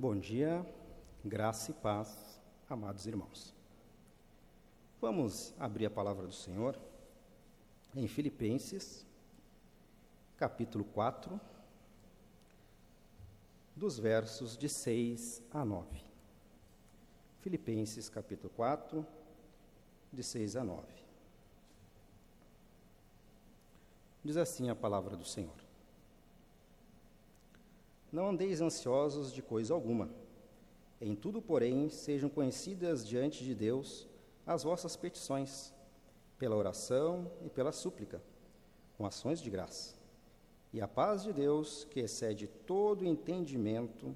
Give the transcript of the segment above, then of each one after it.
Bom dia, graça e paz, amados irmãos. Vamos abrir a palavra do Senhor em Filipenses, capítulo 4, dos versos de 6 a 9. Filipenses, capítulo 4, de 6 a 9. Diz assim a palavra do Senhor. Não andeis ansiosos de coisa alguma. Em tudo, porém, sejam conhecidas diante de Deus as vossas petições, pela oração e pela súplica, com ações de graça. E a paz de Deus, que excede todo entendimento,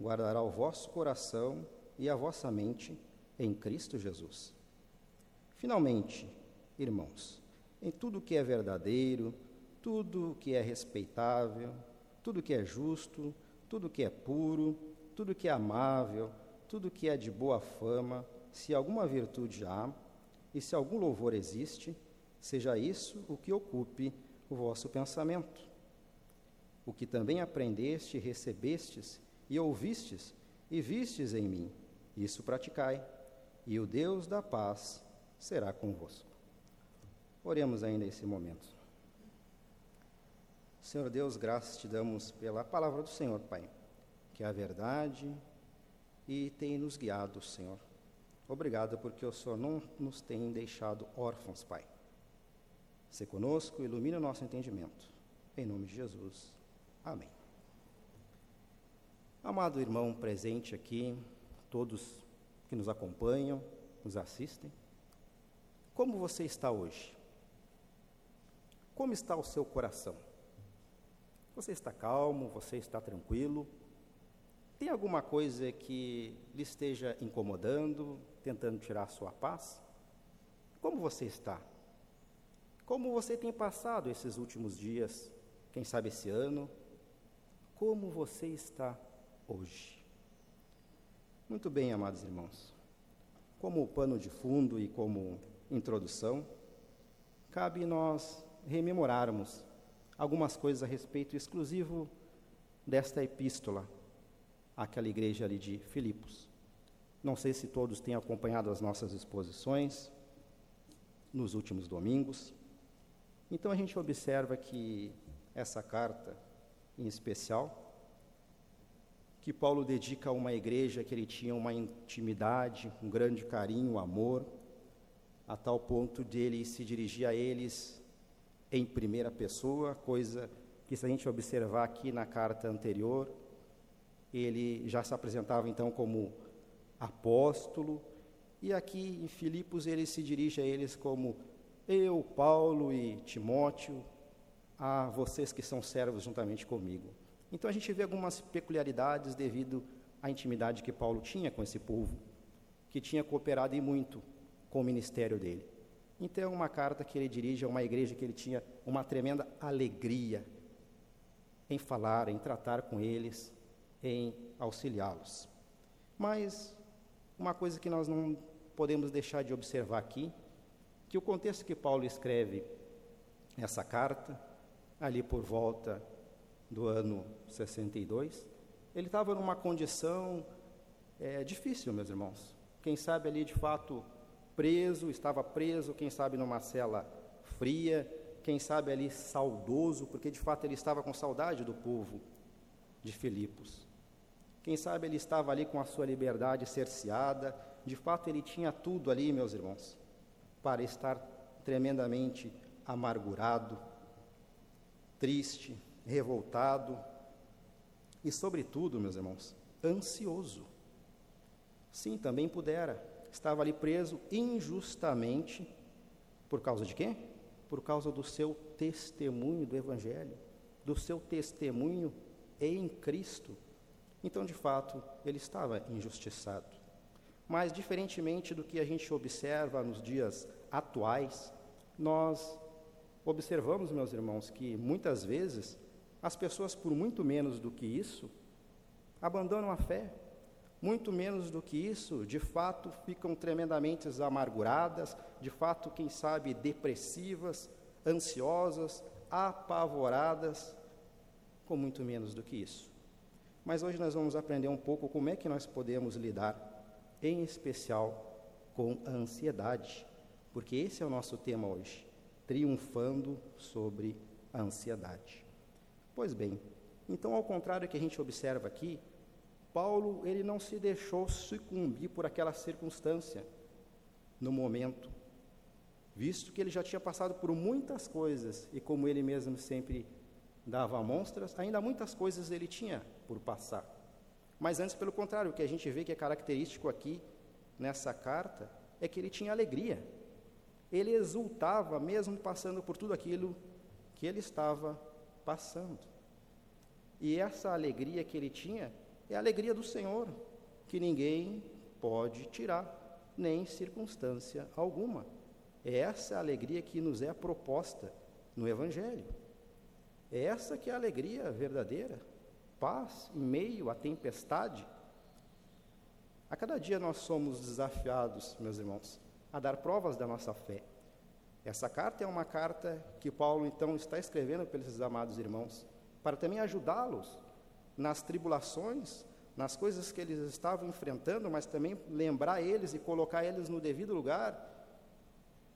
guardará o vosso coração e a vossa mente em Cristo Jesus. Finalmente, irmãos, em tudo que é verdadeiro, tudo que é respeitável, tudo que é justo, tudo que é puro, tudo que é amável, tudo que é de boa fama, se alguma virtude há e se algum louvor existe, seja isso o que ocupe o vosso pensamento. O que também aprendeste, recebestes e ouvistes e vistes em mim, isso praticai, e o Deus da paz será convosco. Oremos ainda esse momento. Senhor Deus, graças te damos pela palavra do Senhor, Pai, que é a verdade e tem nos guiado, Senhor. Obrigado porque o Senhor não nos tem deixado órfãos, Pai. Se conosco, ilumina o nosso entendimento. Em nome de Jesus. Amém. Amado irmão presente aqui, todos que nos acompanham, nos assistem, como você está hoje? Como está o seu coração? Você está calmo? Você está tranquilo? Tem alguma coisa que lhe esteja incomodando, tentando tirar a sua paz? Como você está? Como você tem passado esses últimos dias? Quem sabe esse ano? Como você está hoje? Muito bem, amados irmãos. Como pano de fundo e como introdução, cabe nós rememorarmos algumas coisas a respeito exclusivo desta epístola àquela igreja ali de Filipos. Não sei se todos têm acompanhado as nossas exposições nos últimos domingos. Então a gente observa que essa carta, em especial, que Paulo dedica a uma igreja que ele tinha uma intimidade, um grande carinho, um amor, a tal ponto de ele se dirigir a eles em primeira pessoa, coisa que, se a gente observar aqui na carta anterior, ele já se apresentava então como apóstolo, e aqui em Filipos ele se dirige a eles como eu, Paulo e Timóteo, a vocês que são servos juntamente comigo. Então a gente vê algumas peculiaridades devido à intimidade que Paulo tinha com esse povo, que tinha cooperado e muito com o ministério dele. Então, é uma carta que ele dirige a uma igreja que ele tinha uma tremenda alegria em falar, em tratar com eles, em auxiliá-los. Mas uma coisa que nós não podemos deixar de observar aqui, que o contexto que Paulo escreve essa carta, ali por volta do ano 62, ele estava numa condição é, difícil, meus irmãos. Quem sabe ali de fato preso, estava preso, quem sabe numa cela fria, quem sabe ali saudoso, porque de fato ele estava com saudade do povo de Filipos. Quem sabe ele estava ali com a sua liberdade cerceada, de fato ele tinha tudo ali, meus irmãos, para estar tremendamente amargurado, triste, revoltado e, sobretudo, meus irmãos, ansioso. Sim, também pudera estava ali preso injustamente por causa de quê? Por causa do seu testemunho do Evangelho, do seu testemunho em Cristo. Então, de fato, ele estava injustiçado. Mas, diferentemente do que a gente observa nos dias atuais, nós observamos, meus irmãos, que muitas vezes as pessoas, por muito menos do que isso, abandonam a fé, muito menos do que isso, de fato, ficam tremendamente amarguradas, de fato, quem sabe, depressivas, ansiosas, apavoradas, com muito menos do que isso. Mas hoje nós vamos aprender um pouco como é que nós podemos lidar, em especial, com a ansiedade, porque esse é o nosso tema hoje, triunfando sobre a ansiedade. Pois bem, então ao contrário que a gente observa aqui, Paulo ele não se deixou sucumbir por aquela circunstância no momento, visto que ele já tinha passado por muitas coisas e como ele mesmo sempre dava monstras, ainda muitas coisas ele tinha por passar. Mas antes, pelo contrário, o que a gente vê que é característico aqui nessa carta é que ele tinha alegria. Ele exultava mesmo passando por tudo aquilo que ele estava passando. E essa alegria que ele tinha é a alegria do Senhor, que ninguém pode tirar, nem circunstância alguma. É essa a alegria que nos é proposta no Evangelho. É essa que é a alegria verdadeira, paz em meio à tempestade. A cada dia nós somos desafiados, meus irmãos, a dar provas da nossa fé. Essa carta é uma carta que Paulo então está escrevendo para esses amados irmãos para também ajudá-los nas tribulações, nas coisas que eles estavam enfrentando, mas também lembrar eles e colocar eles no devido lugar,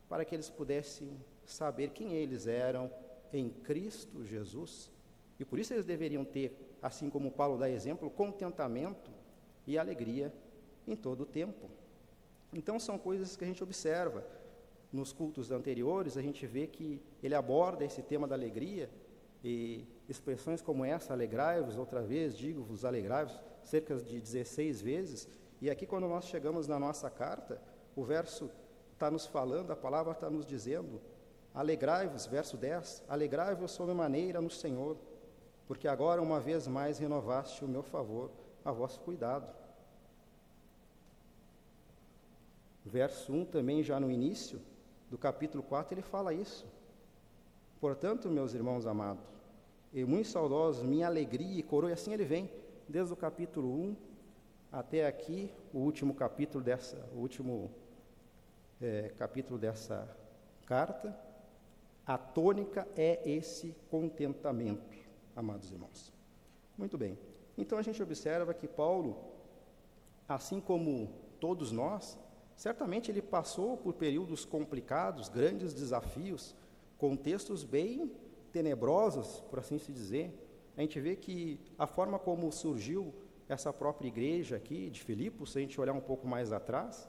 para que eles pudessem saber quem eles eram em Cristo Jesus. E por isso eles deveriam ter, assim como Paulo dá exemplo, contentamento e alegria em todo o tempo. Então são coisas que a gente observa. Nos cultos anteriores, a gente vê que ele aborda esse tema da alegria e expressões como essa, alegrai-vos, outra vez, digo-vos, alegrai-vos, cerca de 16 vezes. E aqui, quando nós chegamos na nossa carta, o verso está nos falando, a palavra está nos dizendo, alegrai-vos, verso 10, alegrai-vos sobremaneira no Senhor, porque agora, uma vez mais, renovaste o meu favor a vosso cuidado. Verso 1 também, já no início do capítulo 4, ele fala isso. Portanto, meus irmãos amados, e muito saudosos, minha alegria e coroa, e assim ele vem, desde o capítulo 1 até aqui, o último capítulo dessa, o último é, capítulo dessa carta, a tônica é esse contentamento, amados irmãos. Muito bem. Então a gente observa que Paulo, assim como todos nós, certamente ele passou por períodos complicados, grandes desafios, contextos bem tenebrosos, por assim se dizer. A gente vê que a forma como surgiu essa própria igreja aqui de Filipos, se a gente olhar um pouco mais atrás,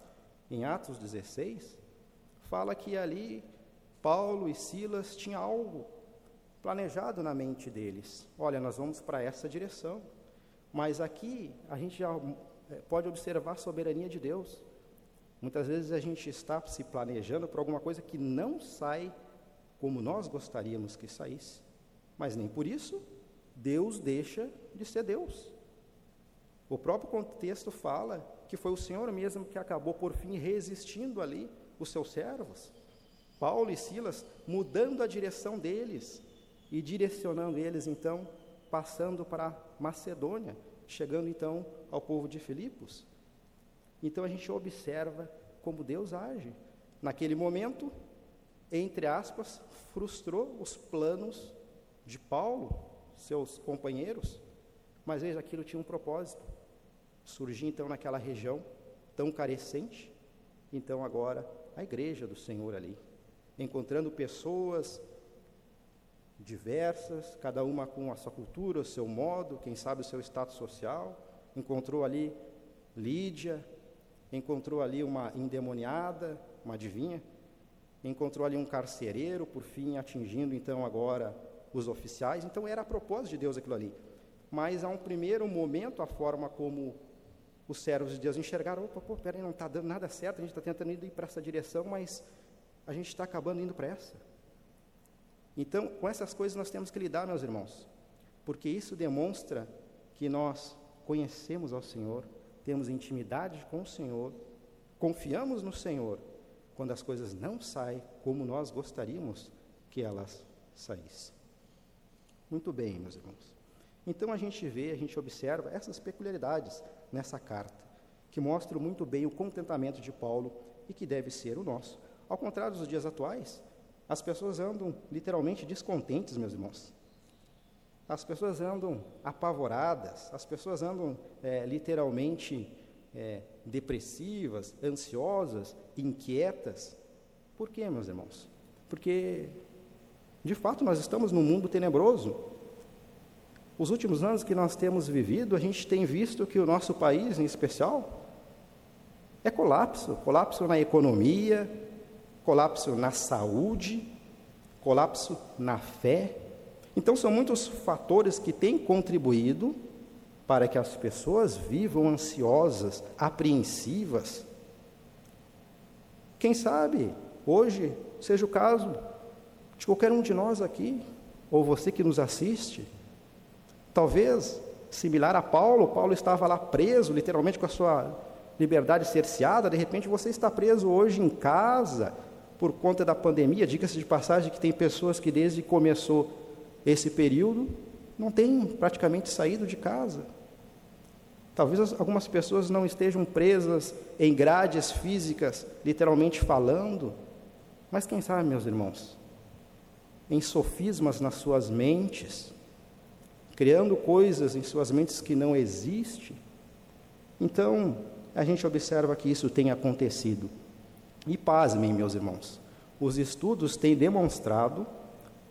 em Atos 16, fala que ali Paulo e Silas tinham algo planejado na mente deles. Olha, nós vamos para essa direção. Mas aqui a gente já eh, pode observar a soberania de Deus. Muitas vezes a gente está se planejando por alguma coisa que não sai como nós gostaríamos que saísse. Mas nem por isso Deus deixa de ser Deus. O próprio contexto fala que foi o Senhor mesmo que acabou por fim resistindo ali os seus servos, Paulo e Silas, mudando a direção deles e direcionando eles então passando para Macedônia, chegando então ao povo de Filipos. Então a gente observa como Deus age. Naquele momento, entre aspas, frustrou os planos de Paulo, seus companheiros, mas veja, aquilo tinha um propósito. Surgiu então naquela região tão carecente, então agora a igreja do Senhor ali, encontrando pessoas diversas, cada uma com a sua cultura, o seu modo, quem sabe o seu status social, encontrou ali Lídia, encontrou ali uma endemoniada, uma adivinha, encontrou ali um carcereiro, por fim atingindo então agora os oficiais. Então era a propósito de Deus aquilo ali. Mas a um primeiro momento, a forma como os servos de Deus enxergaram, opa, pô, peraí, não está dando nada certo, a gente está tentando ir para essa direção, mas a gente está acabando indo para essa. Então, com essas coisas nós temos que lidar, meus irmãos, porque isso demonstra que nós conhecemos ao Senhor, temos intimidade com o Senhor, confiamos no Senhor quando as coisas não saem como nós gostaríamos que elas saíssem. Muito bem, meus irmãos. Então a gente vê, a gente observa essas peculiaridades nessa carta, que mostram muito bem o contentamento de Paulo e que deve ser o nosso. Ao contrário dos dias atuais, as pessoas andam literalmente descontentes, meus irmãos. as pessoas andam apavoradas, as pessoas andam é, literalmente é, depressivas, ansiosas, inquietas. Por quê, meus irmãos? Porque, de fato, nós estamos num mundo tenebroso. Os últimos anos que nós temos vivido, a gente tem visto que o nosso país, em especial, é colapso colapso na economia, colapso na saúde, colapso na fé. Então, são muitos fatores que têm contribuído para que as pessoas vivam ansiosas, apreensivas. Quem sabe hoje seja o caso de qualquer um de nós aqui, ou você que nos assiste. Talvez similar a Paulo, Paulo estava lá preso, literalmente com a sua liberdade cerceada, de repente você está preso hoje em casa por conta da pandemia. Diga-se de passagem que tem pessoas que desde que começou esse período não têm praticamente saído de casa. Talvez algumas pessoas não estejam presas em grades físicas, literalmente falando, mas quem sabe, meus irmãos, em sofismas nas suas mentes, criando coisas em suas mentes que não existem. Então, a gente observa que isso tem acontecido. E pasmem, meus irmãos, os estudos têm demonstrado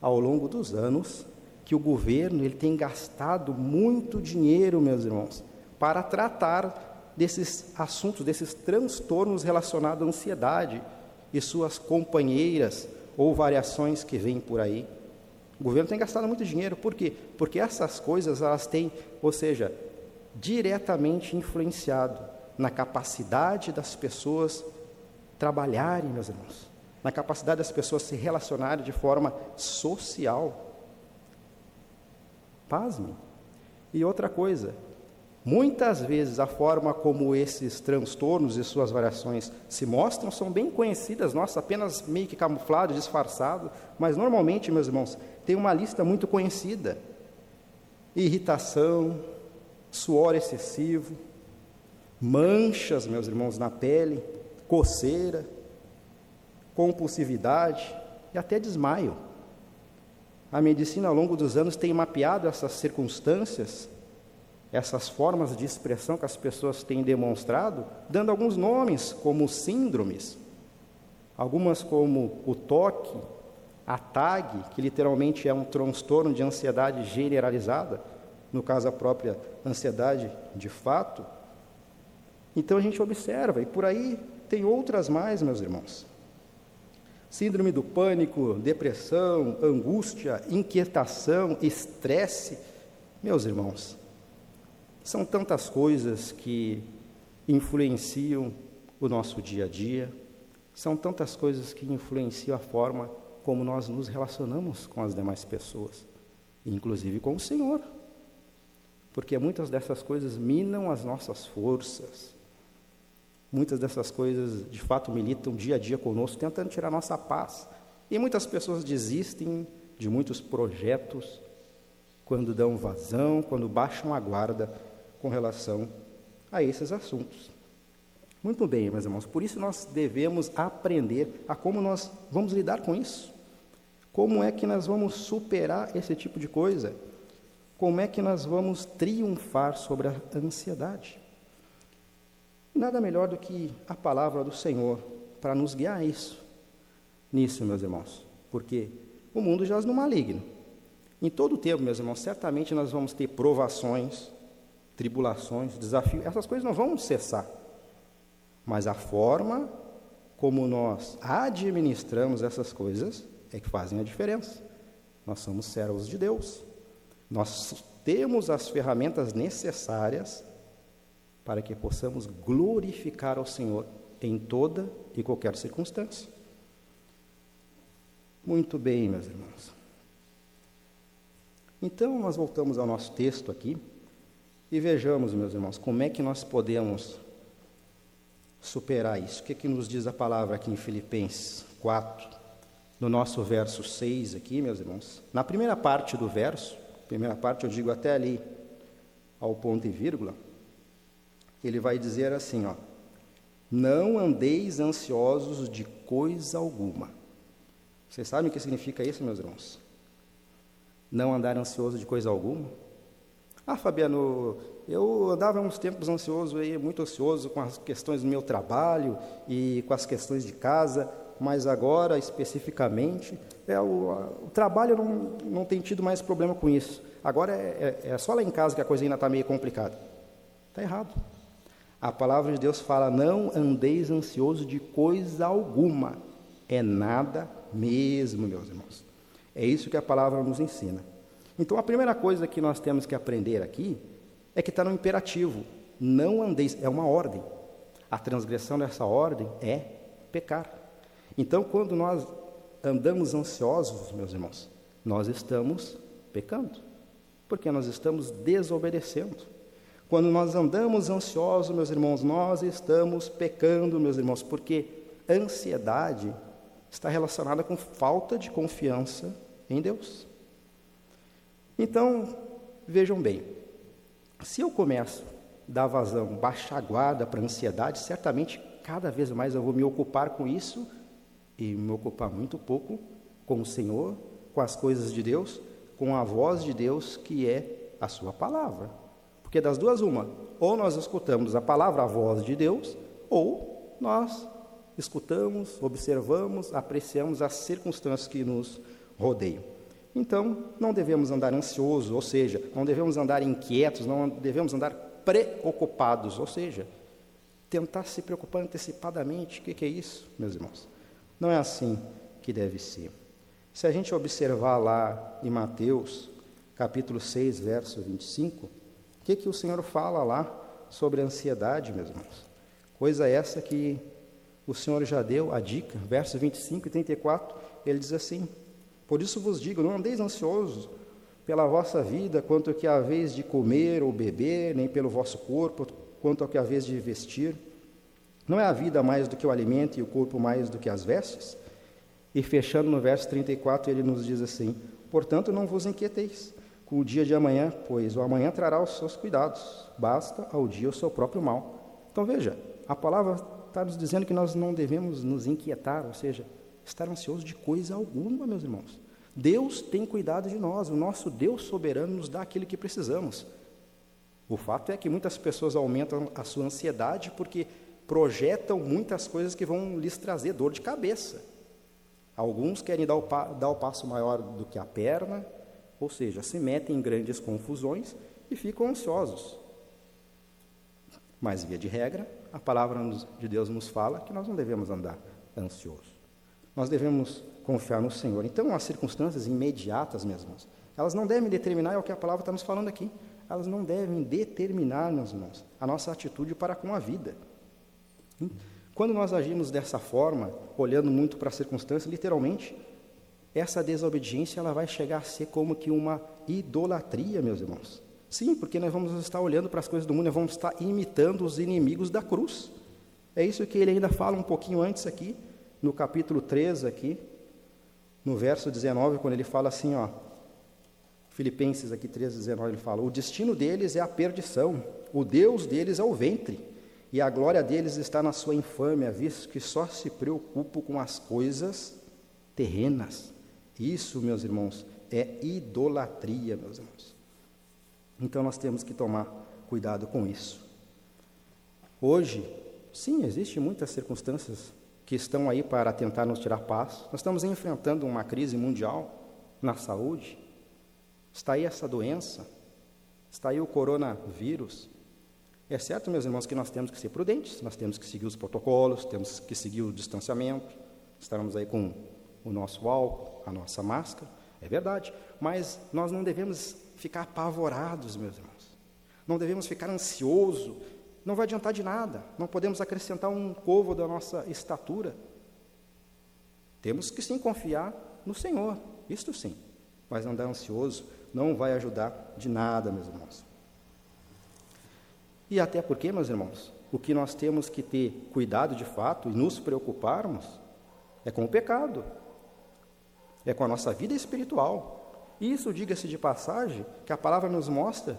ao longo dos anos que o governo ele tem gastado muito dinheiro, meus irmãos, para tratar desses assuntos, desses transtornos relacionados à ansiedade e suas companheiras ou variações que vêm por aí. O governo tem gastado muito dinheiro, por quê? Porque essas coisas elas têm, ou seja, diretamente influenciado na capacidade das pessoas trabalharem, meus irmãos, na capacidade das pessoas se relacionarem de forma social. E outra coisa, muitas vezes a forma como esses transtornos e suas variações se mostram são bem conhecidas, nossa, apenas meio que camuflado, disfarçado, mas normalmente, meus irmãos, tem uma lista muito conhecida: irritação, suor excessivo, manchas, meus irmãos, na pele, coceira, compulsividade e até desmaio. A medicina, ao longo dos anos, tem mapeado essas circunstâncias, essas formas de expressão que as pessoas têm demonstrado, dando alguns nomes, como síndromes, algumas como o toque, a TAG, que literalmente é um transtorno de ansiedade generalizada, no caso a própria ansiedade de fato. Então a gente observa, e por aí tem outras mais, meus irmãos. Síndrome do pânico, depressão, angústia, inquietação, estresse. Meus irmãos, são tantas coisas que influenciam o nosso dia a dia, são tantas coisas que influenciam a forma como nós nos relacionamos com as demais pessoas, inclusive com o Senhor. Porque muitas dessas coisas minam as nossas forças, Muitas dessas coisas de fato militam dia a dia conosco, tentando tirar nossa paz. E muitas pessoas desistem de muitos projetos quando dão vazão, quando baixam a guarda com relação a esses assuntos. Muito bem, meus irmãos, por isso nós devemos aprender a como nós vamos lidar com isso. Como é que nós vamos superar esse tipo de coisa? Como é que nós vamos triunfar sobre a ansiedade? Nada melhor do que a palavra do Senhor para nos guiar isso, nisso, meus irmãos, porque o mundo jaz no maligno. Em todo o tempo, meus irmãos, certamente nós vamos ter provações, tribulações, desafios, essas coisas não vão cessar. Mas a forma como nós administramos essas coisas é que fazem a diferença. Nós somos servos de Deus. Nós temos as ferramentas necessárias para que possamos glorificar ao Senhor em toda e qualquer circunstância. Muito bem, meus irmãos. Então, nós voltamos ao nosso texto aqui e vejamos, meus irmãos, como é que nós podemos superar isso. O que, é que nos diz a palavra aqui em Filipenses 4, no nosso verso 6 aqui, meus irmãos? Na primeira parte do verso, primeira parte eu digo até ali ao ponto e vírgula, ele vai dizer assim, ó: Não andeis ansiosos de coisa alguma. Vocês sabem o que significa isso, meus irmãos? Não andar ansioso de coisa alguma? Ah, Fabiano, eu andava uns tempos ansioso, aí, muito ansioso com as questões do meu trabalho e com as questões de casa, mas agora, especificamente, é o, o trabalho não, não tem tido mais problema com isso. Agora é, é, é só lá em casa que a coisa ainda está meio complicada. Está errado. A palavra de Deus fala: não andeis ansioso de coisa alguma. É nada mesmo, meus irmãos. É isso que a palavra nos ensina. Então, a primeira coisa que nós temos que aprender aqui é que está no imperativo. Não andeis, é uma ordem. A transgressão dessa ordem é pecar. Então, quando nós andamos ansiosos, meus irmãos, nós estamos pecando, porque nós estamos desobedecendo. Quando nós andamos ansiosos, meus irmãos, nós estamos pecando, meus irmãos, porque ansiedade está relacionada com falta de confiança em Deus. Então, vejam bem, se eu começo a dar vazão, baixar a guarda para a ansiedade, certamente cada vez mais eu vou me ocupar com isso e me ocupar muito pouco com o Senhor, com as coisas de Deus, com a voz de Deus que é a sua palavra. Porque das duas uma, ou nós escutamos a palavra, a voz de Deus, ou nós escutamos, observamos, apreciamos as circunstâncias que nos rodeiam. Então, não devemos andar ansiosos, ou seja, não devemos andar inquietos, não devemos andar preocupados, ou seja, tentar se preocupar antecipadamente. O que, é isso, meus irmãos? Não é assim que deve ser. Se a gente observar lá em Mateus, capítulo 6, verso 25, o que, que o Senhor fala lá sobre a ansiedade, meus irmãos? Coisa essa que o Senhor já deu a dica, verso 25 e 34, ele diz assim: Por isso vos digo, não andeis ansiosos pela vossa vida, quanto que haveis de comer ou beber, nem pelo vosso corpo, quanto ao que haveis de vestir. Não é a vida mais do que o alimento e o corpo mais do que as vestes? E fechando no verso 34, ele nos diz assim: Portanto, não vos inquieteis o dia de amanhã, pois o amanhã trará os seus cuidados, basta ao dia o seu próprio mal. Então veja, a palavra está nos dizendo que nós não devemos nos inquietar, ou seja, estar ansiosos de coisa alguma, meus irmãos. Deus tem cuidado de nós, o nosso Deus soberano nos dá aquilo que precisamos. O fato é que muitas pessoas aumentam a sua ansiedade porque projetam muitas coisas que vão lhes trazer dor de cabeça. Alguns querem dar o, dar o passo maior do que a perna, ou seja, se metem em grandes confusões e ficam ansiosos. Mas, via de regra, a palavra de Deus nos fala que nós não devemos andar ansiosos. Nós devemos confiar no Senhor. Então, as circunstâncias imediatas, irmãos, elas não devem determinar, é o que a palavra está nos falando aqui, elas não devem determinar, meus irmãos, a nossa atitude para com a vida. Quando nós agimos dessa forma, olhando muito para as circunstâncias, literalmente, essa desobediência ela vai chegar a ser como que uma idolatria, meus irmãos. Sim, porque nós vamos estar olhando para as coisas do mundo, nós vamos estar imitando os inimigos da cruz. É isso que ele ainda fala um pouquinho antes aqui, no capítulo 3 aqui, no verso 19, quando ele fala assim, ó, Filipenses aqui 3, 19, ele fala, o destino deles é a perdição, o Deus deles é o ventre, e a glória deles está na sua infâmia, visto que só se preocupam com as coisas terrenas. Isso, meus irmãos, é idolatria, meus irmãos. Então nós temos que tomar cuidado com isso. Hoje, sim, existem muitas circunstâncias que estão aí para tentar nos tirar paz. Nós estamos enfrentando uma crise mundial na saúde. Está aí essa doença, está aí o coronavírus, é certo, meus irmãos, que nós temos que ser prudentes, nós temos que seguir os protocolos, temos que seguir o distanciamento, estarmos aí com o nosso álcool, a nossa máscara, é verdade, mas nós não devemos ficar apavorados, meus irmãos, não devemos ficar ansiosos, não vai adiantar de nada, não podemos acrescentar um covo da nossa estatura. Temos que sim confiar no Senhor, isto sim, mas andar ansioso não vai ajudar de nada, meus irmãos. E até porque, meus irmãos, o que nós temos que ter cuidado de fato e nos preocuparmos é com o pecado, é com a nossa vida espiritual. Isso, diga-se de passagem, que a palavra nos mostra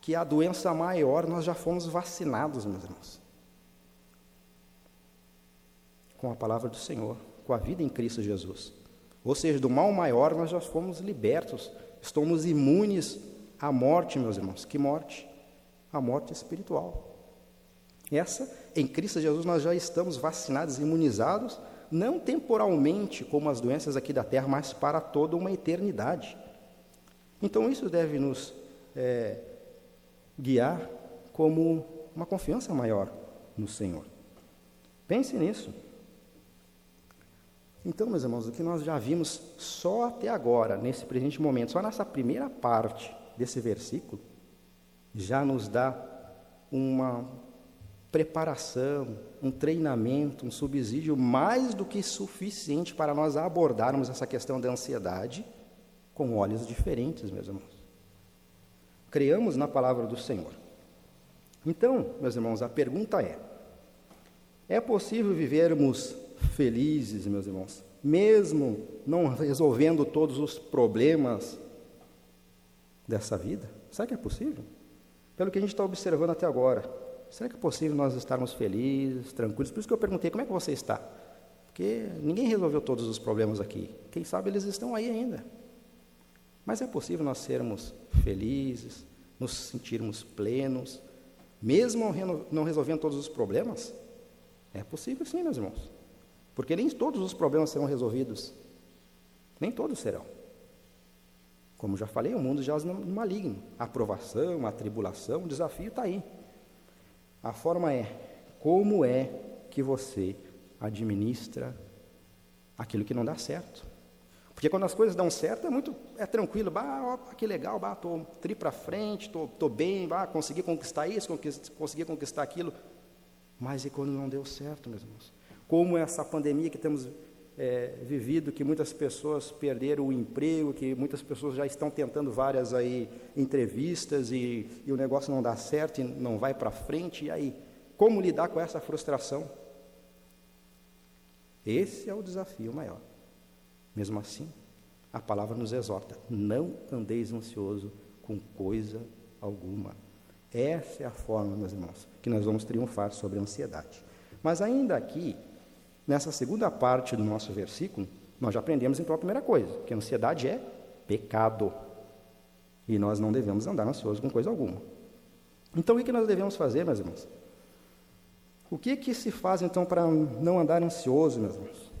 que a doença maior nós já fomos vacinados, meus irmãos. Com a palavra do Senhor, com a vida em Cristo Jesus. Ou seja, do mal maior nós já fomos libertos, estamos imunes à morte, meus irmãos. Que morte? A morte espiritual. Essa, em Cristo Jesus, nós já estamos vacinados, imunizados, não temporalmente, como as doenças aqui da terra, mas para toda uma eternidade. Então, isso deve nos é, guiar como uma confiança maior no Senhor. Pense nisso. Então, meus irmãos, o que nós já vimos só até agora, nesse presente momento, só nessa primeira parte desse versículo, já nos dá uma preparação, um treinamento, um subsídio mais do que suficiente para nós abordarmos essa questão da ansiedade com olhos diferentes, meus irmãos. Creamos na palavra do Senhor. Então, meus irmãos, a pergunta é: é possível vivermos felizes, meus irmãos, mesmo não resolvendo todos os problemas dessa vida? Será que é possível? Pelo que a gente está observando até agora, será que é possível nós estarmos felizes, tranquilos? Por isso que eu perguntei, como é que você está? Porque ninguém resolveu todos os problemas aqui. Quem sabe eles estão aí ainda. Mas é possível nós sermos felizes, nos sentirmos plenos, mesmo não resolvendo todos os problemas? É possível sim, meus irmãos. Porque nem todos os problemas serão resolvidos. Nem todos serão. Como já falei, o mundo já é maligno. A aprovação, a tribulação, o desafio está aí. A forma é como é que você administra aquilo que não dá certo. Porque quando as coisas dão certo, é muito é tranquilo, bah, ó, que legal, bah, tô tri para frente, tô, tô bem, bah, consegui conquistar isso, consegui conquistar aquilo. Mas e quando não deu certo, meus irmãos? Como essa pandemia que temos é, vivido, que muitas pessoas perderam o emprego, que muitas pessoas já estão tentando várias aí entrevistas e, e o negócio não dá certo e não vai para frente, e aí? Como lidar com essa frustração? Esse é o desafio maior. Mesmo assim, a palavra nos exorta: não andeis ansioso com coisa alguma. Essa é a forma, meus irmãos, que nós vamos triunfar sobre a ansiedade. Mas ainda aqui, Nessa segunda parte do nosso versículo, nós já aprendemos então a primeira coisa, que a ansiedade é pecado. E nós não devemos andar ansiosos com coisa alguma. Então, o que nós devemos fazer, meus irmãos? O que, que se faz então para não andar ansioso, meus irmãos?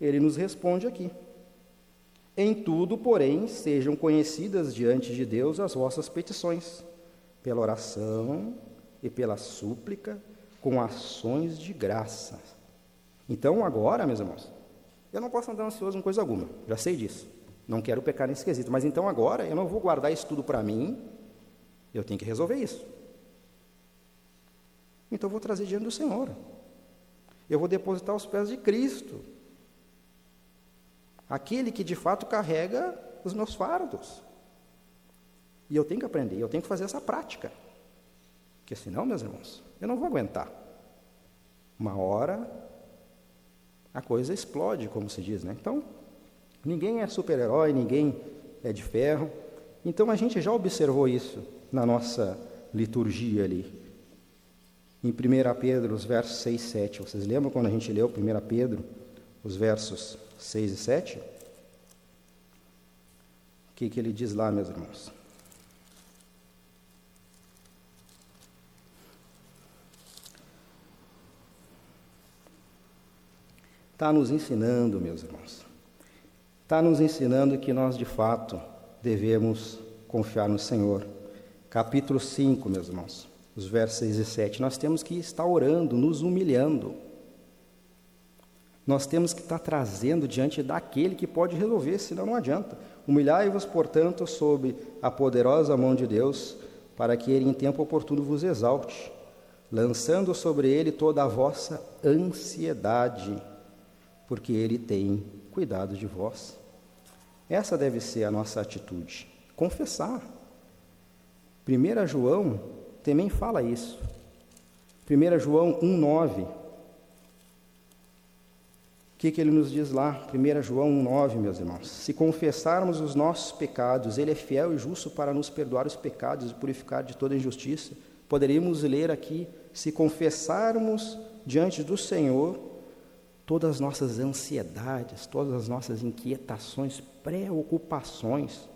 Ele nos responde aqui. Em tudo, porém, sejam conhecidas diante de Deus as vossas petições, pela oração e pela súplica, com ações de graça. Então, agora, meus irmãos, eu não posso andar ansioso com coisa alguma, já sei disso. Não quero pecar nesse quesito, mas então agora eu não vou guardar isso tudo para mim, eu tenho que resolver isso. Então eu vou trazer diante do Senhor. Eu vou depositar aos pés de Cristo. Aquele que de fato carrega os meus fardos. E eu tenho que aprender, eu tenho que fazer essa prática. Porque senão, meus irmãos, eu não vou aguentar. Uma hora a coisa explode, como se diz, né? Então, ninguém é super-herói, ninguém é de ferro. Então, a gente já observou isso na nossa liturgia ali. Em 1 Pedro, os versos 6 e 7. Vocês lembram quando a gente leu 1 Pedro, os versos 6 e 7? O que, que ele diz lá, meus irmãos? Está nos ensinando, meus irmãos, está nos ensinando que nós de fato devemos confiar no Senhor. Capítulo 5, meus irmãos, os versos 6 e 7. Nós temos que estar orando, nos humilhando. Nós temos que estar trazendo diante daquele que pode resolver, senão não adianta. Humilhai-vos, portanto, sob a poderosa mão de Deus, para que ele em tempo oportuno vos exalte, lançando sobre ele toda a vossa ansiedade porque Ele tem cuidado de vós. Essa deve ser a nossa atitude. Confessar. 1 João também fala isso. 1 João 1,9. O que, que ele nos diz lá? 1 João 1,9, meus irmãos. Se confessarmos os nossos pecados, Ele é fiel e justo para nos perdoar os pecados e purificar de toda injustiça. Poderíamos ler aqui: se confessarmos diante do Senhor todas as nossas ansiedades, todas as nossas inquietações, preocupações,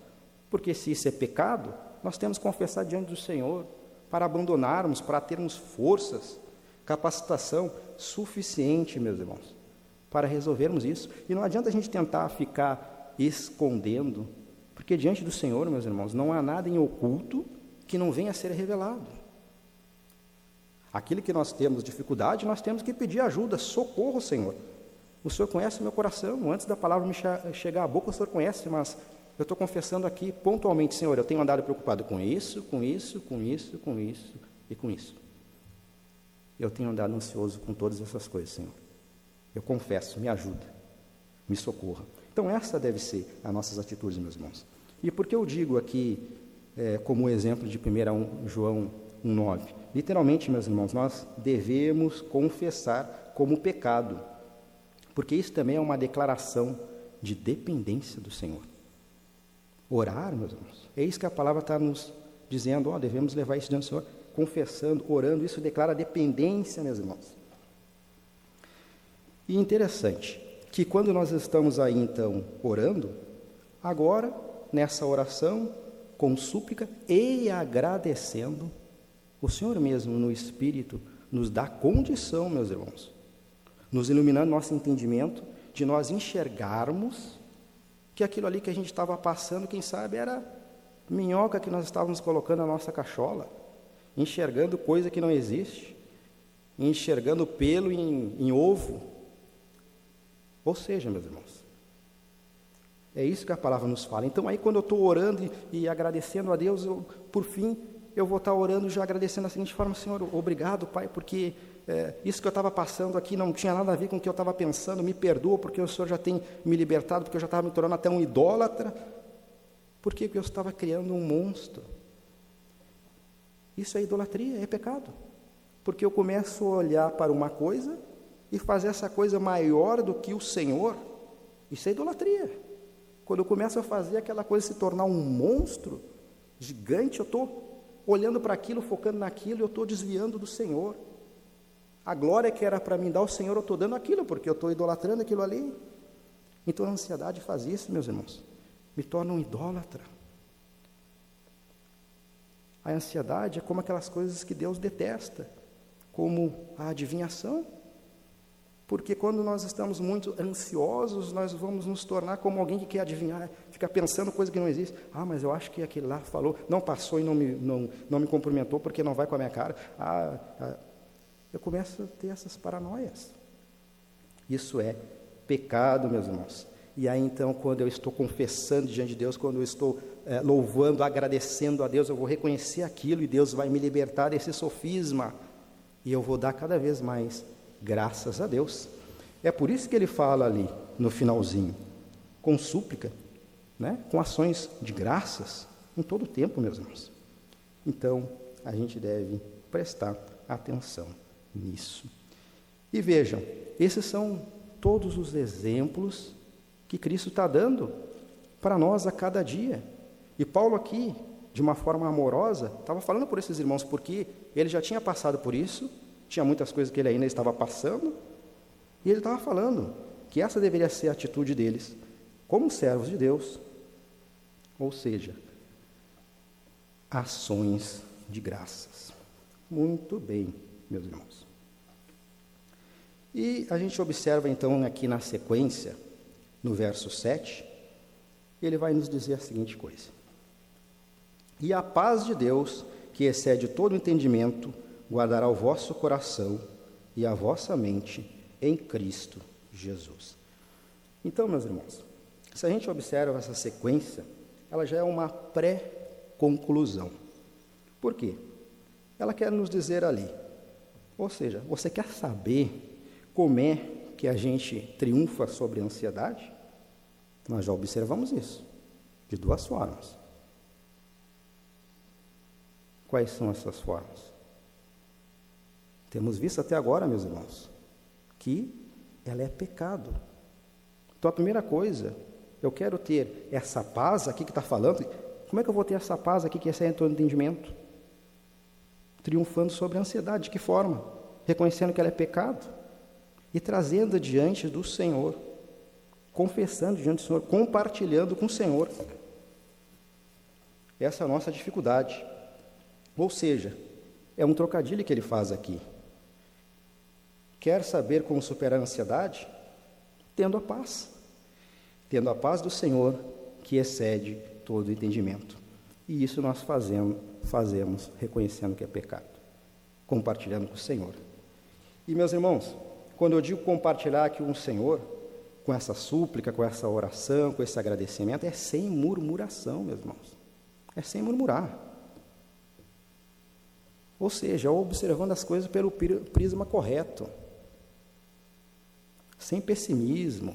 porque se isso é pecado, nós temos que confessar diante do Senhor para abandonarmos, para termos forças, capacitação suficiente, meus irmãos, para resolvermos isso. E não adianta a gente tentar ficar escondendo, porque diante do Senhor, meus irmãos, não há nada em oculto que não venha a ser revelado. Aquilo que nós temos dificuldade, nós temos que pedir ajuda, socorro, Senhor. O Senhor conhece meu coração, antes da palavra me chegar à boca, o Senhor conhece, mas eu estou confessando aqui pontualmente, Senhor, eu tenho andado preocupado com isso, com isso, com isso, com isso e com isso. Eu tenho andado ansioso com todas essas coisas, Senhor. Eu confesso, me ajuda, me socorra. Então, essa deve ser as nossas atitudes, meus irmãos. E por que eu digo aqui, é, como exemplo de 1 João 1,9? Literalmente, meus irmãos, nós devemos confessar como pecado, porque isso também é uma declaração de dependência do Senhor. Orar, meus irmãos, é isso que a palavra está nos dizendo, ó, devemos levar isso diante do Senhor, confessando, orando, isso declara dependência, meus irmãos. E interessante, que quando nós estamos aí então orando, agora, nessa oração, com súplica e agradecendo, o Senhor mesmo no Espírito nos dá condição, meus irmãos, nos iluminando nosso entendimento, de nós enxergarmos que aquilo ali que a gente estava passando, quem sabe, era minhoca que nós estávamos colocando na nossa cachola, enxergando coisa que não existe, enxergando pelo em, em ovo. Ou seja, meus irmãos, é isso que a palavra nos fala. Então, aí, quando eu estou orando e, e, agradecendo a Deus, eu, por fim, eu vou estar orando já agradecendo da seguinte forma: Senhor, obrigado, Pai, porque é, isso que eu estava passando aqui não tinha nada a ver com o que eu estava pensando, me perdoa, porque o Senhor já tem me libertado, porque eu já estava me tornando até um idólatra, porque eu estava criando um monstro. Isso é idolatria, é pecado. Porque eu começo a olhar para uma coisa e fazer essa coisa maior do que o Senhor. Isso é idolatria. Quando eu começo a fazer aquela coisa se tornar um monstro gigante, eu estou olhando para aquilo, focando naquilo, eu estou desviando do Senhor. A glória que era para mim dar ao Senhor, eu estou dando aquilo, porque eu estou idolatrando aquilo ali. Então a ansiedade faz isso, meus irmãos. Me torna um idólatra. A ansiedade é como aquelas coisas que Deus detesta, como a adivinhação. Porque quando nós estamos muito ansiosos, nós vamos nos tornar como alguém que quer adivinhar, fica pensando coisa que não existe. Ah, mas eu acho que aquele lá falou, não passou e não me, não, não me cumprimentou porque não vai com a minha cara. Ah, ah, eu começo a ter essas paranoias. Isso é pecado, meus irmãos. E aí então, quando eu estou confessando diante de Deus, quando eu estou é, louvando, agradecendo a Deus, eu vou reconhecer aquilo e Deus vai me libertar desse sofisma. E eu vou dar cada vez mais graças a Deus. É por isso que ele fala ali no finalzinho, com súplica, né? com ações de graças, em todo o tempo, meus irmãos. Então, a gente deve prestar atenção nisso. E vejam, esses são todos os exemplos que Cristo está dando para nós a cada dia. E Paulo aqui, de uma forma amorosa, estava falando por esses irmãos, porque ele já tinha passado por isso, tinha muitas coisas que ele ainda estava passando, e ele estava falando que essa deveria ser a atitude deles, como servos de Deus, ou seja, ações de graças. Muito bem, meus irmãos. E a gente observa então aqui na sequência, no verso 7, ele vai nos dizer a seguinte coisa: E a paz de Deus, que excede todo entendimento, guardará o vosso coração e a vossa mente em Cristo Jesus. Então, meus irmãos, se a gente observa essa sequência, ela já é uma pré-conclusão. Por quê? Ela quer nos dizer ali, ou seja, você quer saber como é que a gente triunfa sobre a ansiedade? Nós já observamos isso, de duas formas. Quais são essas formas? Temos visto até agora, meus irmãos, que ela é pecado. Então, a primeira coisa, eu quero ter essa paz aqui que está falando. Como é que eu vou ter essa paz aqui que é esse entendimento? Triunfando sobre a ansiedade. De que forma? Reconhecendo que ela é pecado e trazendo diante do Senhor, confessando diante do Senhor, compartilhando com o Senhor. Essa é a nossa dificuldade. Ou seja, é um trocadilho que ele faz aqui. Quer saber como superar a ansiedade? Tendo a paz. Tendo a paz do Senhor, que excede todo entendimento. E isso nós fazemos, fazemos reconhecendo que é pecado, compartilhando com o Senhor. E meus irmãos, quando eu digo compartilhar aqui com o Senhor, com essa súplica, com essa oração, com esse agradecimento, é sem murmuração, meus irmãos. É sem murmurar. Ou seja, observando as coisas pelo prisma correto, sem pessimismo,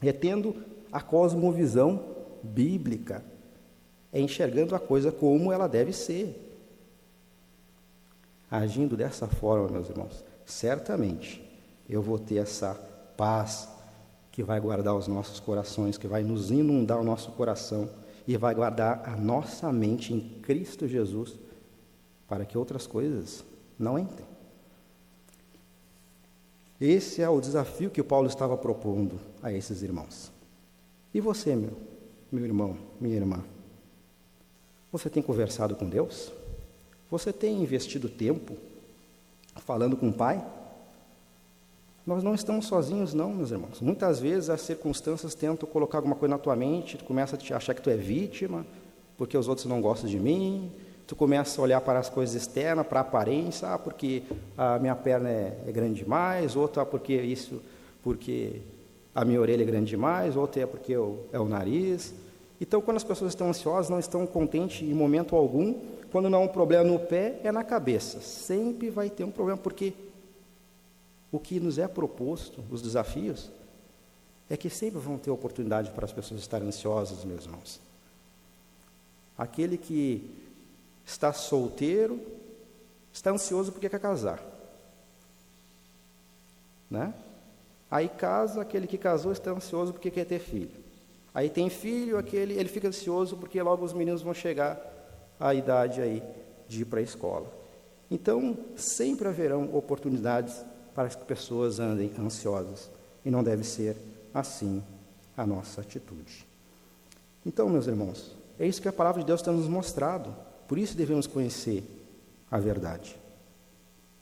é tendo a cosmovisão bíblica, é enxergando a coisa como ela deve ser. Agindo dessa forma, meus irmãos, certamente eu vou ter essa paz que vai guardar os nossos corações, que vai nos inundar o nosso coração e vai guardar a nossa mente em Cristo Jesus para que outras coisas não entrem. Esse é o desafio que Paulo estava propondo a esses irmãos. E você, meu, meu irmão, minha irmã? Você tem conversado com Deus? Você tem investido tempo falando com o Pai? Nós não estamos sozinhos, não, meus irmãos. Muitas vezes as circunstâncias tentam colocar alguma coisa na tua mente, tu começa a achar que tu é vítima, porque os outros não gostam de mim, tu começa a olhar para as coisas externas, para a aparência, ah, porque a minha perna é, é grande demais, outro ah, porque isso, porque a minha orelha é grande demais, outro é porque eu, é o nariz. Então, quando as pessoas estão ansiosas, não estão contentes em momento algum, quando não há um problema no pé, é na cabeça. Sempre vai ter um problema, porque o que nos é proposto, os desafios, é que sempre vão ter oportunidade para as pessoas estarem ansiosas, meus irmãos. Aquele que está solteiro está ansioso porque quer casar. Né? Aí casa, aquele que casou está ansioso porque quer ter filho. Aí tem filho, aquele ele fica ansioso porque logo os meninos vão chegar à idade aí de ir para a escola. Então, sempre haverão oportunidades para que as pessoas andem ansiosas. E não deve ser assim a nossa atitude. Então, meus irmãos, é isso que a palavra de Deus tem nos mostrado. Por isso devemos conhecer a verdade.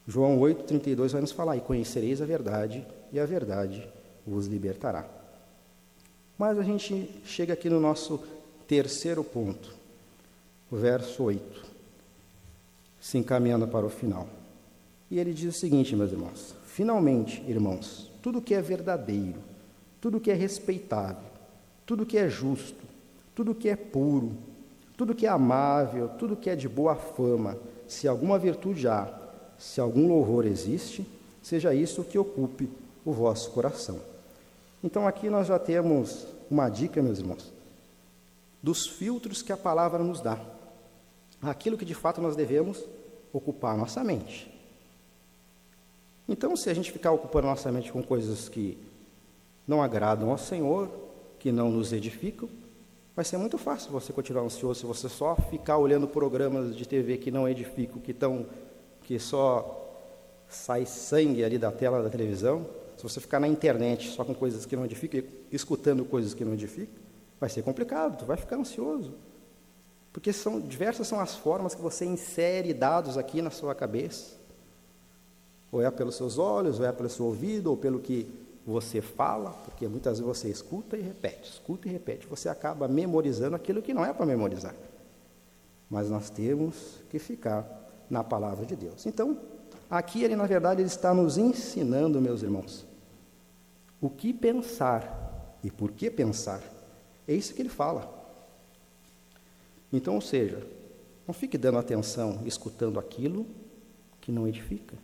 João 8,32 vai nos falar: E conhecereis a verdade, e a verdade vos libertará. Mas a gente chega aqui no nosso terceiro ponto, o verso 8, se encaminhando para o final. E ele diz o seguinte, meus irmãos: Finalmente, irmãos, tudo que é verdadeiro, tudo que é respeitável, tudo que é justo, tudo que é puro, tudo que é amável, tudo que é de boa fama, se alguma virtude há, se algum louvor existe, seja isso que ocupe o vosso coração. Então aqui nós já temos uma dica, meus irmãos, dos filtros que a palavra nos dá. Aquilo que de fato nós devemos ocupar nossa mente. Então, se a gente ficar ocupando nossa mente com coisas que não agradam ao Senhor, que não nos edificam, vai ser muito fácil você continuar ansioso se você só ficar olhando programas de TV que não edificam, que estão que só sai sangue ali da tela da televisão. Se você ficar na internet só com coisas que não edificam, escutando coisas que não edificam, vai ser complicado, tu vai ficar ansioso. Porque são diversas são as formas que você insere dados aqui na sua cabeça. Ou é pelos seus olhos, ou é pelo seu ouvido, ou pelo que você fala, porque muitas vezes você escuta e repete, escuta e repete. Você acaba memorizando aquilo que não é para memorizar. Mas nós temos que ficar na palavra de Deus. Então, aqui ele, na verdade, ele está nos ensinando, meus irmãos, o que pensar e por que pensar. É isso que ele fala. Então, ou seja, não fique dando atenção escutando aquilo que não edifica.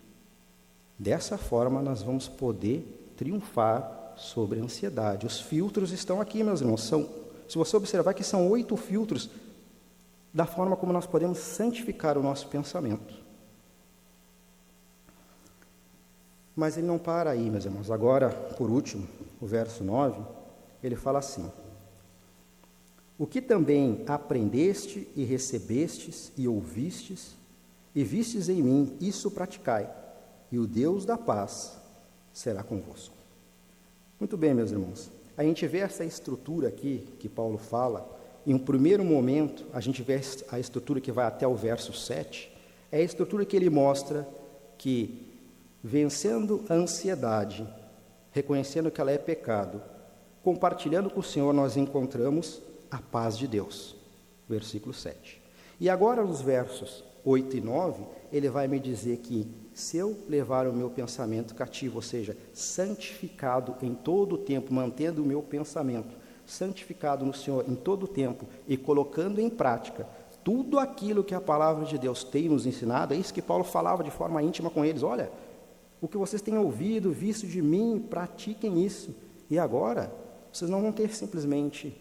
Dessa forma, nós vamos poder triunfar sobre a ansiedade. Os filtros estão aqui, meus irmãos. São, se você observar que são oito filtros da forma como nós podemos santificar o nosso pensamento. Mas ele não para aí, meus irmãos. Agora, por último, o verso 9, ele fala assim: O que também aprendeste e recebestes e ouvistes e vistes em mim, isso praticai e o Deus da paz será convosco. Muito bem, meus irmãos. A gente vê essa estrutura aqui que Paulo fala. Em um primeiro momento, a gente vê a estrutura que vai até o verso 7. É a estrutura que ele mostra que, vencendo a ansiedade, reconhecendo que ela é pecado, compartilhando com o Senhor, nós encontramos a paz de Deus. Versículo 7. E agora, nos versos 8 e 9, ele vai me dizer que se eu levar o meu pensamento cativo, ou seja, santificado em todo o tempo, mantendo o meu pensamento santificado no Senhor em todo o tempo e colocando em prática tudo aquilo que a palavra de Deus tem nos ensinado, é isso que Paulo falava de forma íntima com eles: olha, o que vocês têm ouvido, visto de mim, pratiquem isso. E agora, vocês não vão ter simplesmente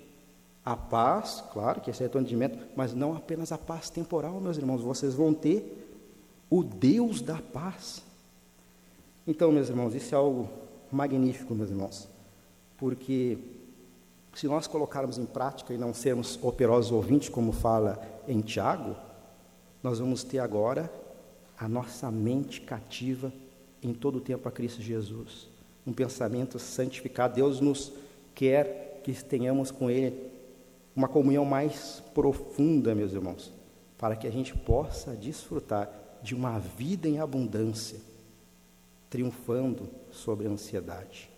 a paz, claro que esse é o entendimento, mas não apenas a paz temporal, meus irmãos, vocês vão ter o Deus da paz. Então, meus irmãos, isso é algo magnífico, meus irmãos, porque se nós colocarmos em prática e não sermos operosos ouvintes, como fala em Tiago, nós vamos ter agora a nossa mente cativa em todo o tempo a Cristo Jesus. Um pensamento santificado. Deus nos quer que tenhamos com Ele uma comunhão mais profunda, meus irmãos, para que a gente possa desfrutar de uma vida em abundância, triunfando sobre a ansiedade.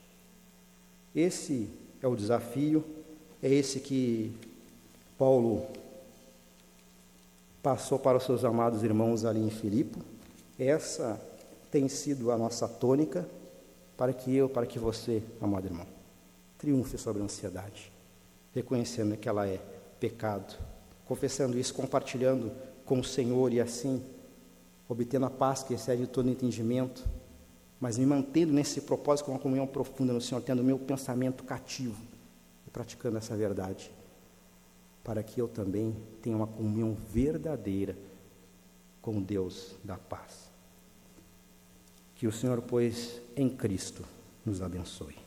Esse é o desafio, é esse que Paulo passou para os seus amados irmãos ali em Filipe. Essa tem sido a nossa tônica para que eu, para que você, amado irmão, triunfe sobre a ansiedade, reconhecendo que ela é pecado, confessando isso, compartilhando com o Senhor e assim obtendo a paz que excede todo entendimento, mas me mantendo nesse propósito com uma comunhão profunda no Senhor, tendo o meu pensamento cativo e praticando essa verdade, para que eu também tenha uma comunhão verdadeira com Deus da paz. Que o Senhor, pois, em Cristo, nos abençoe.